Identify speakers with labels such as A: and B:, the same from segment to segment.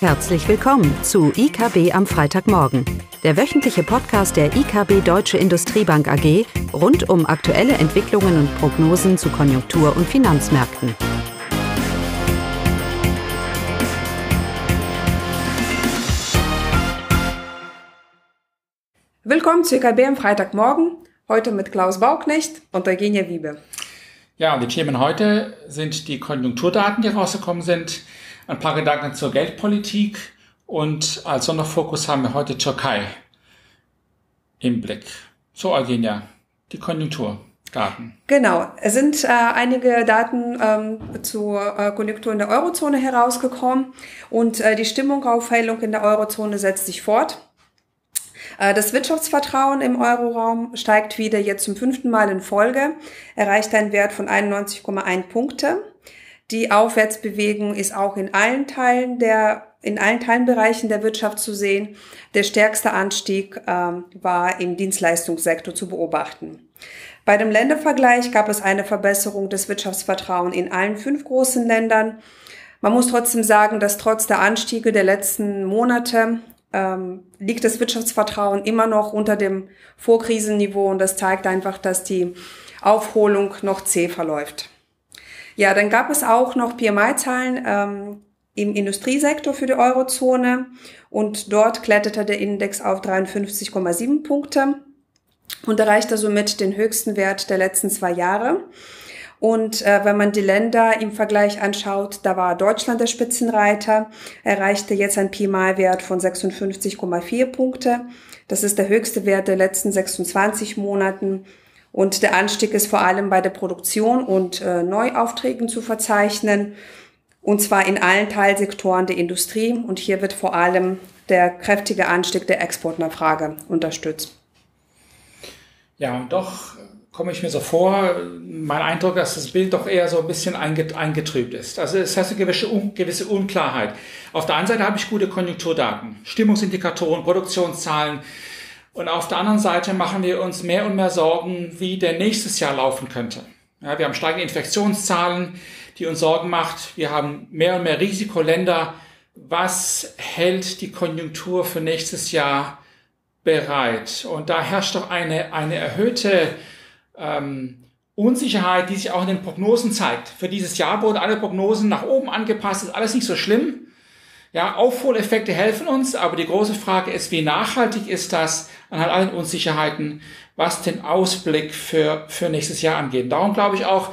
A: Herzlich willkommen zu IKB am Freitagmorgen, der wöchentliche Podcast der IKB Deutsche Industriebank AG rund um aktuelle Entwicklungen und Prognosen zu Konjunktur- und Finanzmärkten.
B: Willkommen zu IKB am Freitagmorgen, heute mit Klaus Bauknecht und Eugenia Wiebe.
C: Ja, und die Themen heute sind die Konjunkturdaten, die rausgekommen sind, ein paar Gedanken zur Geldpolitik und als Sonderfokus haben wir heute Türkei im Blick. So, Eugenia, die Konjunkturdaten.
B: Genau, es sind äh, einige Daten ähm, zur äh, Konjunktur in der Eurozone herausgekommen und äh, die Stimmungaufhellung in der Eurozone setzt sich fort. Äh, das Wirtschaftsvertrauen im Euroraum steigt wieder jetzt zum fünften Mal in Folge, erreicht einen Wert von 91,1 Punkte. Die Aufwärtsbewegung ist auch in allen Teilen der in allen Teilenbereichen der Wirtschaft zu sehen. Der stärkste Anstieg ähm, war im Dienstleistungssektor zu beobachten. Bei dem Ländervergleich gab es eine Verbesserung des Wirtschaftsvertrauens in allen fünf großen Ländern. Man muss trotzdem sagen, dass trotz der Anstiege der letzten Monate ähm, liegt das Wirtschaftsvertrauen immer noch unter dem Vorkrisenniveau und das zeigt einfach, dass die Aufholung noch zäh verläuft. Ja, dann gab es auch noch PMI-Zahlen ähm, im Industriesektor für die Eurozone und dort kletterte der Index auf 53,7 Punkte und erreichte somit den höchsten Wert der letzten zwei Jahre. Und äh, wenn man die Länder im Vergleich anschaut, da war Deutschland der Spitzenreiter, erreichte jetzt ein PMI-Wert von 56,4 Punkte. Das ist der höchste Wert der letzten 26 Monaten. Und der Anstieg ist vor allem bei der Produktion und äh, Neuaufträgen zu verzeichnen. Und zwar in allen Teilsektoren der Industrie. Und hier wird vor allem der kräftige Anstieg der Exportnachfrage unterstützt.
C: Ja, und doch komme ich mir so vor, mein Eindruck, dass das Bild doch eher so ein bisschen eingetrübt ist. Also es heißt eine gewisse, gewisse Unklarheit. Auf der einen Seite habe ich gute Konjunkturdaten, Stimmungsindikatoren, Produktionszahlen, und auf der anderen Seite machen wir uns mehr und mehr Sorgen, wie der nächstes Jahr laufen könnte. Ja, wir haben steigende Infektionszahlen, die uns Sorgen macht. Wir haben mehr und mehr Risikoländer. Was hält die Konjunktur für nächstes Jahr bereit? Und da herrscht doch eine, eine erhöhte ähm, Unsicherheit, die sich auch in den Prognosen zeigt. Für dieses Jahr wurden alle Prognosen nach oben angepasst, ist alles nicht so schlimm. Ja, Aufholeffekte helfen uns, aber die große Frage ist, wie nachhaltig ist das anhand allen Unsicherheiten, was den Ausblick für, für nächstes Jahr angeht. Darum glaube ich auch,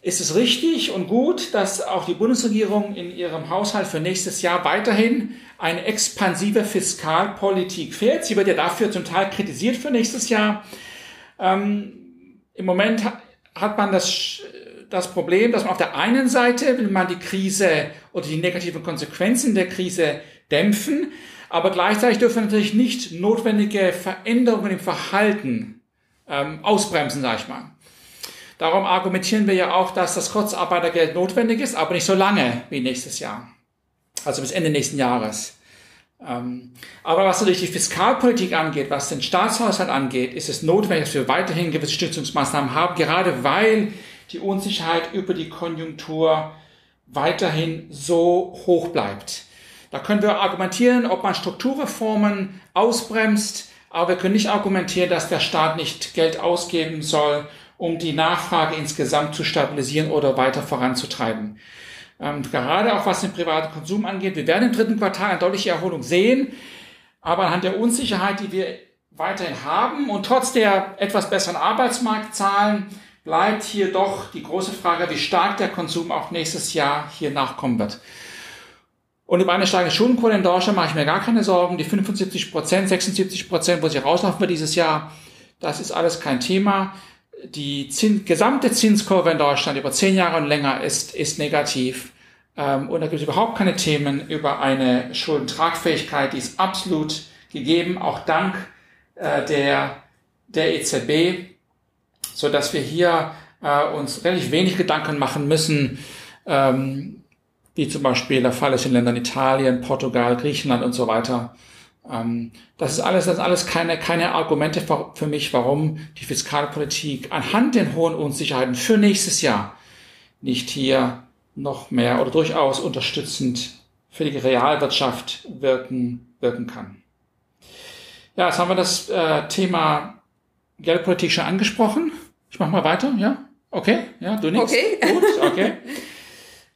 C: ist es richtig und gut, dass auch die Bundesregierung in ihrem Haushalt für nächstes Jahr weiterhin eine expansive Fiskalpolitik fährt. Sie wird ja dafür zum Teil kritisiert für nächstes Jahr. Ähm, Im Moment hat man das das Problem, dass man auf der einen Seite will man die Krise oder die negativen Konsequenzen der Krise dämpfen, aber gleichzeitig dürfen natürlich nicht notwendige Veränderungen im Verhalten ähm, ausbremsen, sag ich mal. Darum argumentieren wir ja auch, dass das Kurzarbeitergeld notwendig ist, aber nicht so lange wie nächstes Jahr. Also bis Ende nächsten Jahres. Ähm, aber was natürlich die Fiskalpolitik angeht, was den Staatshaushalt angeht, ist es notwendig, dass wir weiterhin gewisse Stützungsmaßnahmen haben, gerade weil die Unsicherheit über die Konjunktur weiterhin so hoch bleibt. Da können wir argumentieren, ob man Strukturreformen ausbremst, aber wir können nicht argumentieren, dass der Staat nicht Geld ausgeben soll, um die Nachfrage insgesamt zu stabilisieren oder weiter voranzutreiben. Ähm, gerade auch was den privaten Konsum angeht, wir werden im dritten Quartal eine deutliche Erholung sehen, aber anhand der Unsicherheit, die wir weiterhin haben und trotz der etwas besseren Arbeitsmarktzahlen bleibt hier doch die große Frage, wie stark der Konsum auch nächstes Jahr hier nachkommen wird. Und über eine steigende Schuldenquote in Deutschland mache ich mir gar keine Sorgen. Die 75 Prozent, 76 Prozent, wo sie rauslaufen wird dieses Jahr, das ist alles kein Thema. Die Zins, gesamte Zinskurve in Deutschland über zehn Jahre und länger ist, ist negativ. Ähm, und da gibt es überhaupt keine Themen über eine Schuldentragfähigkeit. Die ist absolut gegeben, auch dank äh, der, der EZB so dass wir hier äh, uns relativ wenig Gedanken machen müssen, ähm, wie zum Beispiel der Fall ist in Ländern Italien, Portugal, Griechenland und so weiter. Ähm, das ist alles, das sind alles keine, keine Argumente für, für mich, warum die Fiskalpolitik anhand den hohen Unsicherheiten für nächstes Jahr nicht hier noch mehr oder durchaus unterstützend für die Realwirtschaft wirken, wirken kann. Ja, jetzt haben wir das äh, Thema Geldpolitik schon angesprochen. Ich mache mal weiter, ja? Okay, ja, du nix.
B: Okay.
C: Gut, okay.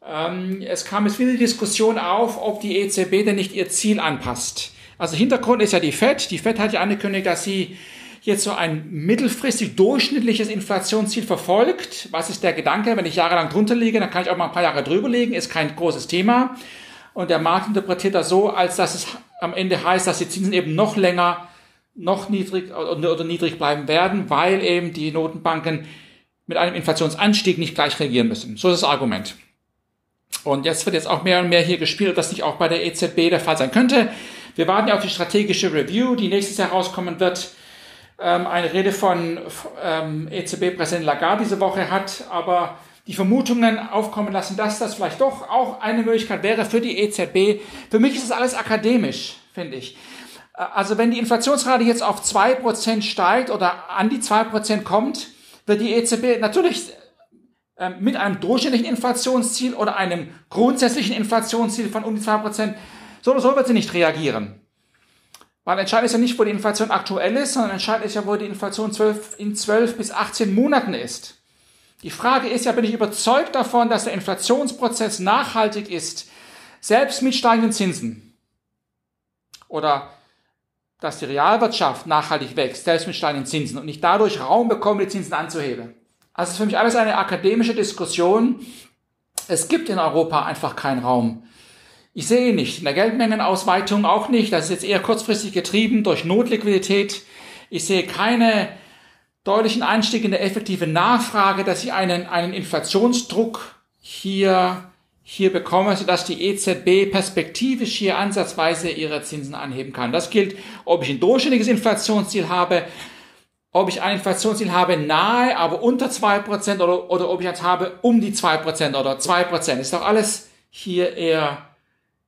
C: ähm, es kam jetzt wieder die Diskussion auf, ob die EZB denn nicht ihr Ziel anpasst. Also Hintergrund ist ja die FED. Die FED hat ja angekündigt, dass sie jetzt so ein mittelfristig durchschnittliches Inflationsziel verfolgt. Was ist der Gedanke? Wenn ich jahrelang drunter liege, dann kann ich auch mal ein paar Jahre drüber liegen, ist kein großes Thema. Und der Markt interpretiert das so, als dass es am Ende heißt, dass die Zinsen eben noch länger noch niedrig oder niedrig bleiben werden, weil eben die Notenbanken mit einem Inflationsanstieg nicht gleich reagieren müssen. So ist das Argument. Und jetzt wird jetzt auch mehr und mehr hier gespielt, dass nicht auch bei der EZB der Fall sein könnte. Wir warten ja auf die strategische Review, die nächstes Jahr rauskommen wird. Ähm, eine Rede von ähm, EZB-Präsident Lagarde diese Woche hat aber die Vermutungen aufkommen lassen, dass das vielleicht doch auch eine Möglichkeit wäre für die EZB. Für mich ist es alles akademisch, finde ich. Also wenn die Inflationsrate jetzt auf zwei Prozent steigt oder an die zwei Prozent kommt, wird die EZB natürlich ähm, mit einem durchschnittlichen Inflationsziel oder einem grundsätzlichen Inflationsziel von um die zwei Prozent so oder so wird sie nicht reagieren. Weil entscheidend ist ja nicht, wo die Inflation aktuell ist, sondern entscheidend ist ja, wo die Inflation 12, in 12 bis 18 Monaten ist. Die Frage ist ja, bin ich überzeugt davon, dass der Inflationsprozess nachhaltig ist, selbst mit steigenden Zinsen? Oder dass die Realwirtschaft nachhaltig wächst, selbst mit steigenden Zinsen und nicht dadurch Raum bekommen, die Zinsen anzuheben. Also es ist für mich alles eine akademische Diskussion. Es gibt in Europa einfach keinen Raum. Ich sehe nicht, in der Geldmengenausweitung auch nicht, das ist jetzt eher kurzfristig getrieben durch Notliquidität. Ich sehe keine deutlichen Einstieg in der effektive Nachfrage, dass sie einen, einen Inflationsdruck hier hier bekomme, sodass die EZB perspektivisch hier ansatzweise ihre Zinsen anheben kann. Das gilt, ob ich ein durchschnittliches Inflationsziel habe, ob ich ein Inflationsziel habe nahe, aber unter zwei Prozent oder, oder ob ich eins habe um die zwei Prozent oder zwei Prozent. Ist doch alles hier eher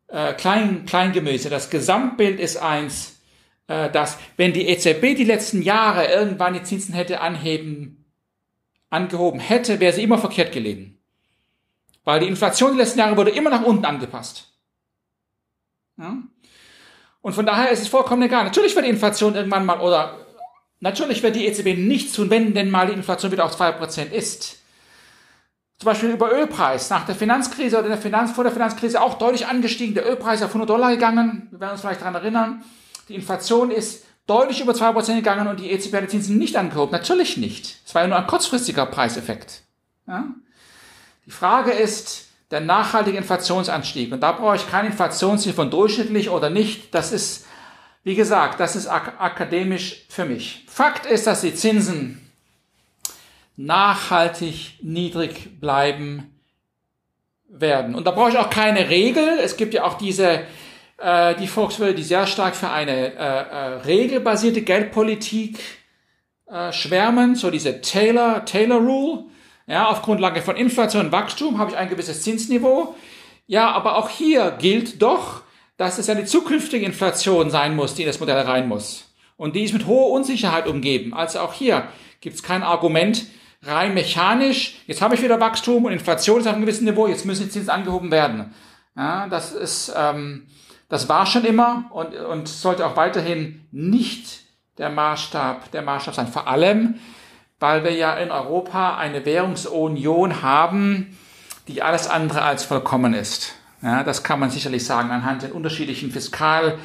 C: äh, klein, Kleingemüse. Das Gesamtbild ist eins, äh, dass wenn die EZB die letzten Jahre irgendwann die Zinsen hätte anheben, angehoben hätte, wäre sie immer verkehrt gelegen. Weil die Inflation die letzten Jahre wurde immer nach unten angepasst. Ja? Und von daher ist es vollkommen egal. Natürlich wird die Inflation irgendwann mal, oder natürlich wird die EZB nichts tun, wenn denn mal die Inflation wieder auf 2% ist. Zum Beispiel über Ölpreis. Nach der Finanzkrise oder der Finanz, vor der Finanzkrise auch deutlich angestiegen. Der Ölpreis auf 100 Dollar gegangen. Wir werden uns vielleicht daran erinnern. Die Inflation ist deutlich über 2% gegangen und die EZB hat die Zinsen nicht angehoben. Natürlich nicht. Es war ja nur ein kurzfristiger Preiseffekt. Ja? Die Frage ist der nachhaltige Inflationsanstieg. Und da brauche ich kein Inflationsziel von durchschnittlich oder nicht. Das ist, wie gesagt, das ist ak akademisch für mich. Fakt ist, dass die Zinsen nachhaltig niedrig bleiben werden. Und da brauche ich auch keine Regel. Es gibt ja auch diese, äh, die Volkswirte, die sehr stark für eine äh, äh, regelbasierte Geldpolitik äh, schwärmen, so diese Taylor, Taylor Rule. Ja, auf Grundlage von Inflation und Wachstum habe ich ein gewisses Zinsniveau. Ja, aber auch hier gilt doch, dass es ja die zukünftige Inflation sein muss, die in das Modell rein muss. Und die ist mit hoher Unsicherheit umgeben. Also auch hier gibt es kein Argument rein mechanisch. Jetzt habe ich wieder Wachstum und Inflation ist auf einem gewissen Niveau. Jetzt müssen die Zinsen angehoben werden. Ja, das ist, ähm, das war schon immer und, und sollte auch weiterhin nicht der Maßstab, der Maßstab sein. Vor allem, weil wir ja in Europa eine Währungsunion haben, die alles andere als vollkommen ist. Ja, das kann man sicherlich sagen anhand der unterschiedlichen Fiskal,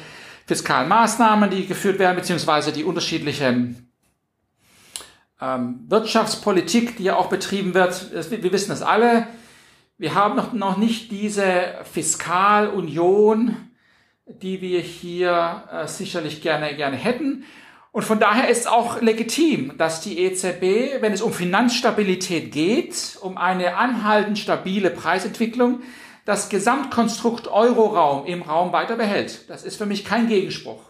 C: fiskalen Maßnahmen, die geführt werden, beziehungsweise die unterschiedlichen ähm, Wirtschaftspolitik, die ja auch betrieben wird. Wir wissen das alle. Wir haben noch, noch nicht diese Fiskalunion, die wir hier äh, sicherlich gerne, gerne hätten. Und von daher ist es auch legitim, dass die EZB, wenn es um Finanzstabilität geht, um eine anhaltend stabile Preisentwicklung, das Gesamtkonstrukt Euroraum im Raum weiter behält. Das ist für mich kein Gegenspruch.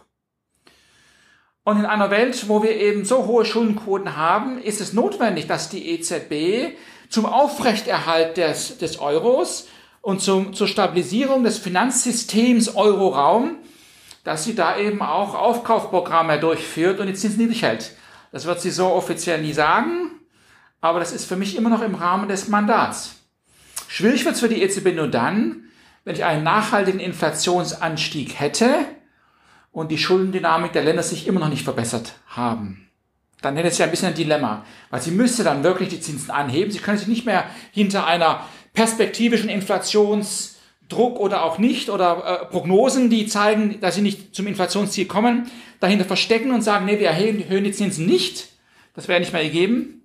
C: Und in einer Welt, wo wir eben so hohe Schuldenquoten haben, ist es notwendig, dass die EZB zum Aufrechterhalt des, des Euros und zum, zur Stabilisierung des Finanzsystems Euroraum dass sie da eben auch Aufkaufprogramme durchführt und die Zinsen niedrig hält. Das wird sie so offiziell nie sagen, aber das ist für mich immer noch im Rahmen des Mandats. Schwierig wird es für die EZB nur dann, wenn ich einen nachhaltigen Inflationsanstieg hätte und die Schuldendynamik der Länder sich immer noch nicht verbessert haben. Dann hätte es ja ein bisschen ein Dilemma, weil sie müsste dann wirklich die Zinsen anheben. Sie können sich nicht mehr hinter einer perspektivischen Inflationsdruck oder auch nicht oder äh, Prognosen, die zeigen, dass sie nicht zum Inflationsziel kommen, dahinter verstecken und sagen, nee, wir erhöhen, die Zinsen nicht. Das wäre nicht mehr gegeben.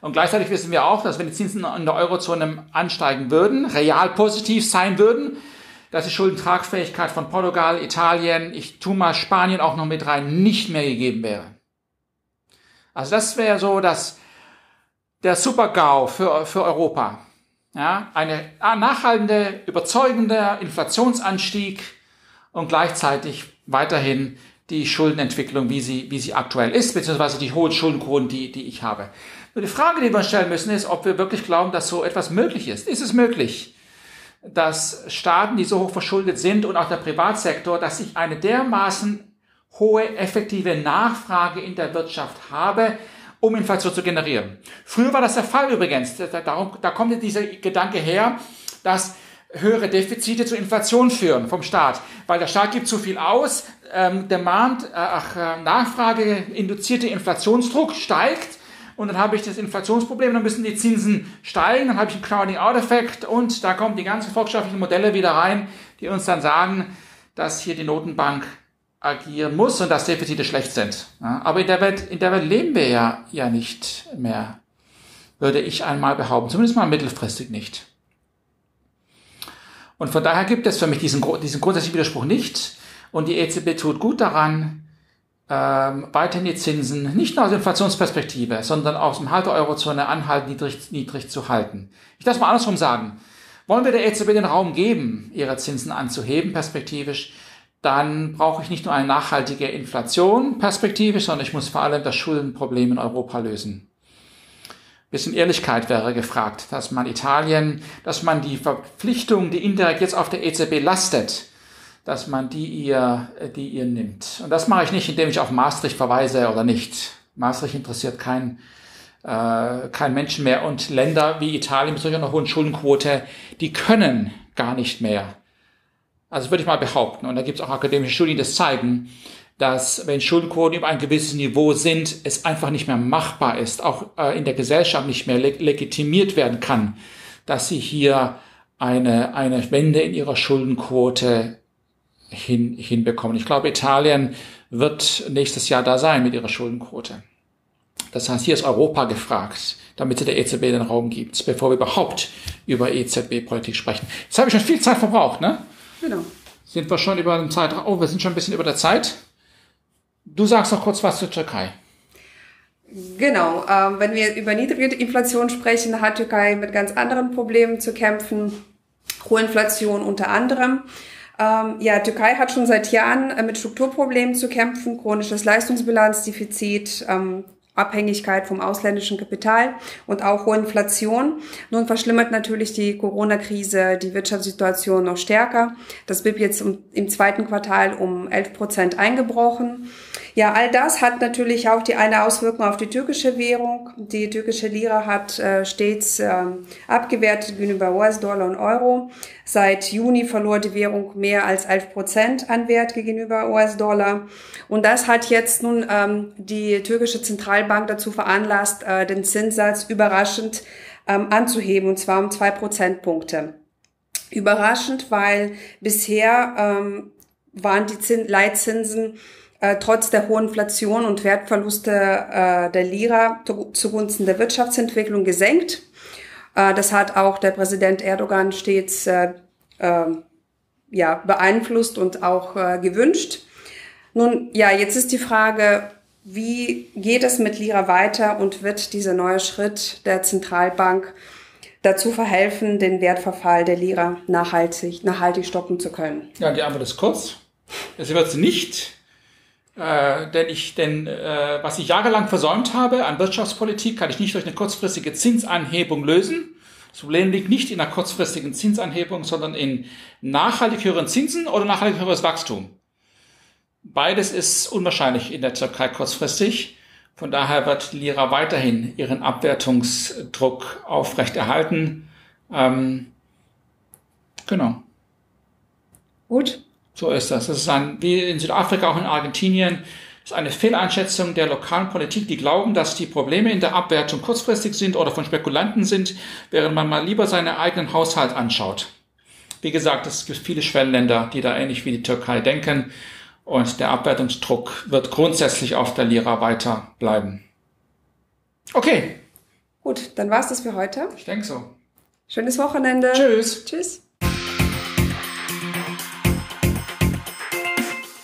C: Und gleichzeitig wissen wir auch, dass wenn die Zinsen in der Eurozone ansteigen würden, real positiv sein würden, dass die Schuldentragfähigkeit von Portugal, Italien, ich tue mal Spanien auch noch mit rein, nicht mehr gegeben wäre. Also das wäre so dass der Super-GAU für, für Europa. Ja, eine nachhaltende, überzeugender Inflationsanstieg und gleichzeitig weiterhin die Schuldenentwicklung, wie sie, wie sie aktuell ist, beziehungsweise die hohen Schuldenquoten, die, die ich habe. Nur die Frage, die wir stellen müssen, ist, ob wir wirklich glauben, dass so etwas möglich ist. Ist es möglich, dass Staaten, die so hoch verschuldet sind und auch der Privatsektor, dass ich eine dermaßen hohe effektive Nachfrage in der Wirtschaft habe, um Inflation zu generieren. Früher war das der Fall übrigens. Da, darum, da kommt dieser Gedanke her, dass höhere Defizite zu Inflation führen vom Staat, weil der Staat gibt zu viel aus, ähm, Demand, äh, ach, äh, Nachfrage induzierte Inflationsdruck steigt und dann habe ich das Inflationsproblem, dann müssen die Zinsen steigen, dann habe ich einen Crowding-out-Effekt und da kommen die ganzen volkswirtschaftlichen Modelle wieder rein, die uns dann sagen, dass hier die Notenbank agieren muss und dass Defizite schlecht sind. Aber in der Welt, in der Welt leben wir ja, ja nicht mehr, würde ich einmal behaupten, zumindest mal mittelfristig nicht. Und von daher gibt es für mich diesen, diesen grundsätzlichen Widerspruch nicht. Und die EZB tut gut daran, ähm, weiterhin die Zinsen nicht nur aus Inflationsperspektive, sondern aus dem Halt der Eurozone anhalten, niedrig, niedrig zu halten. Ich darf mal andersrum sagen. Wollen wir der EZB den Raum geben, ihre Zinsen anzuheben, perspektivisch, dann brauche ich nicht nur eine nachhaltige Inflation perspektivisch, sondern ich muss vor allem das Schuldenproblem in Europa lösen. Ein bisschen Ehrlichkeit wäre gefragt, dass man Italien, dass man die Verpflichtung, die indirekt jetzt auf der EZB lastet, dass man die ihr, die ihr nimmt. Und das mache ich nicht, indem ich auf Maastricht verweise oder nicht. Maastricht interessiert kein, äh, kein Menschen mehr. Und Länder wie Italien mit solcher einer hohen Schuldenquote, die können gar nicht mehr. Also würde ich mal behaupten, und da gibt es auch akademische Studien, die das zeigen, dass wenn Schuldenquoten über ein gewisses Niveau sind, es einfach nicht mehr machbar ist, auch äh, in der Gesellschaft nicht mehr leg legitimiert werden kann, dass sie hier eine, eine Wende in ihrer Schuldenquote hin, hinbekommen. Ich glaube, Italien wird nächstes Jahr da sein mit ihrer Schuldenquote. Das heißt, hier ist Europa gefragt, damit sie der EZB den Raum gibt, bevor wir überhaupt über EZB-Politik sprechen. Jetzt habe ich schon viel Zeit verbraucht, ne? Genau. Sind wir schon über den Zeitraum? Oh, wir sind schon ein bisschen über der Zeit. Du sagst noch kurz was zur Türkei.
B: Genau, ähm, wenn wir über niedrige Inflation sprechen, hat Türkei mit ganz anderen Problemen zu kämpfen. Hohe Inflation unter anderem. Ähm, ja, Türkei hat schon seit Jahren äh, mit Strukturproblemen zu kämpfen, chronisches Leistungsbilanzdefizit, ähm, Abhängigkeit vom ausländischen Kapital und auch hohe Inflation. Nun verschlimmert natürlich die Corona-Krise die Wirtschaftssituation noch stärker. Das BIP jetzt im zweiten Quartal um 11 Prozent eingebrochen. Ja, all das hat natürlich auch die eine Auswirkung auf die türkische Währung. Die türkische Lira hat äh, stets äh, abgewertet gegenüber US-Dollar und Euro. Seit Juni verlor die Währung mehr als 11 Prozent an Wert gegenüber US-Dollar. Und das hat jetzt nun ähm, die türkische Zentralbank dazu veranlasst, äh, den Zinssatz überraschend ähm, anzuheben, und zwar um zwei Prozentpunkte. Überraschend, weil bisher ähm, waren die Zin Leitzinsen äh, trotz der hohen Inflation und Wertverluste äh, der Lira zugunsten der Wirtschaftsentwicklung gesenkt. Äh, das hat auch der Präsident Erdogan stets äh, äh, ja, beeinflusst und auch äh, gewünscht. Nun, ja, jetzt ist die Frage, wie geht es mit Lira weiter und wird dieser neue Schritt der Zentralbank dazu verhelfen, den Wertverfall der Lira nachhaltig, nachhaltig stoppen zu können?
C: Ja, die Antwort ist kurz. Es wird nicht äh, denn ich, denn äh, was ich jahrelang versäumt habe an Wirtschaftspolitik, kann ich nicht durch eine kurzfristige Zinsanhebung lösen. Das Problem liegt nicht in einer kurzfristigen Zinsanhebung, sondern in nachhaltig höheren Zinsen oder nachhaltig höheres Wachstum. Beides ist unwahrscheinlich in der Türkei kurzfristig. Von daher wird Lira weiterhin ihren Abwertungsdruck aufrechterhalten. Ähm, genau.
B: Gut.
C: So ist das. Das ist ein, wie in Südafrika, auch in Argentinien, ist eine Fehleinschätzung der lokalen Politik, die glauben, dass die Probleme in der Abwertung kurzfristig sind oder von Spekulanten sind, während man mal lieber seinen eigenen Haushalt anschaut. Wie gesagt, es gibt viele Schwellenländer, die da ähnlich wie die Türkei denken und der Abwertungsdruck wird grundsätzlich auf der Lira weiter bleiben. Okay.
B: Gut, dann war's das für heute.
C: Ich denke so.
B: Schönes Wochenende.
C: Tschüss.
B: Tschüss.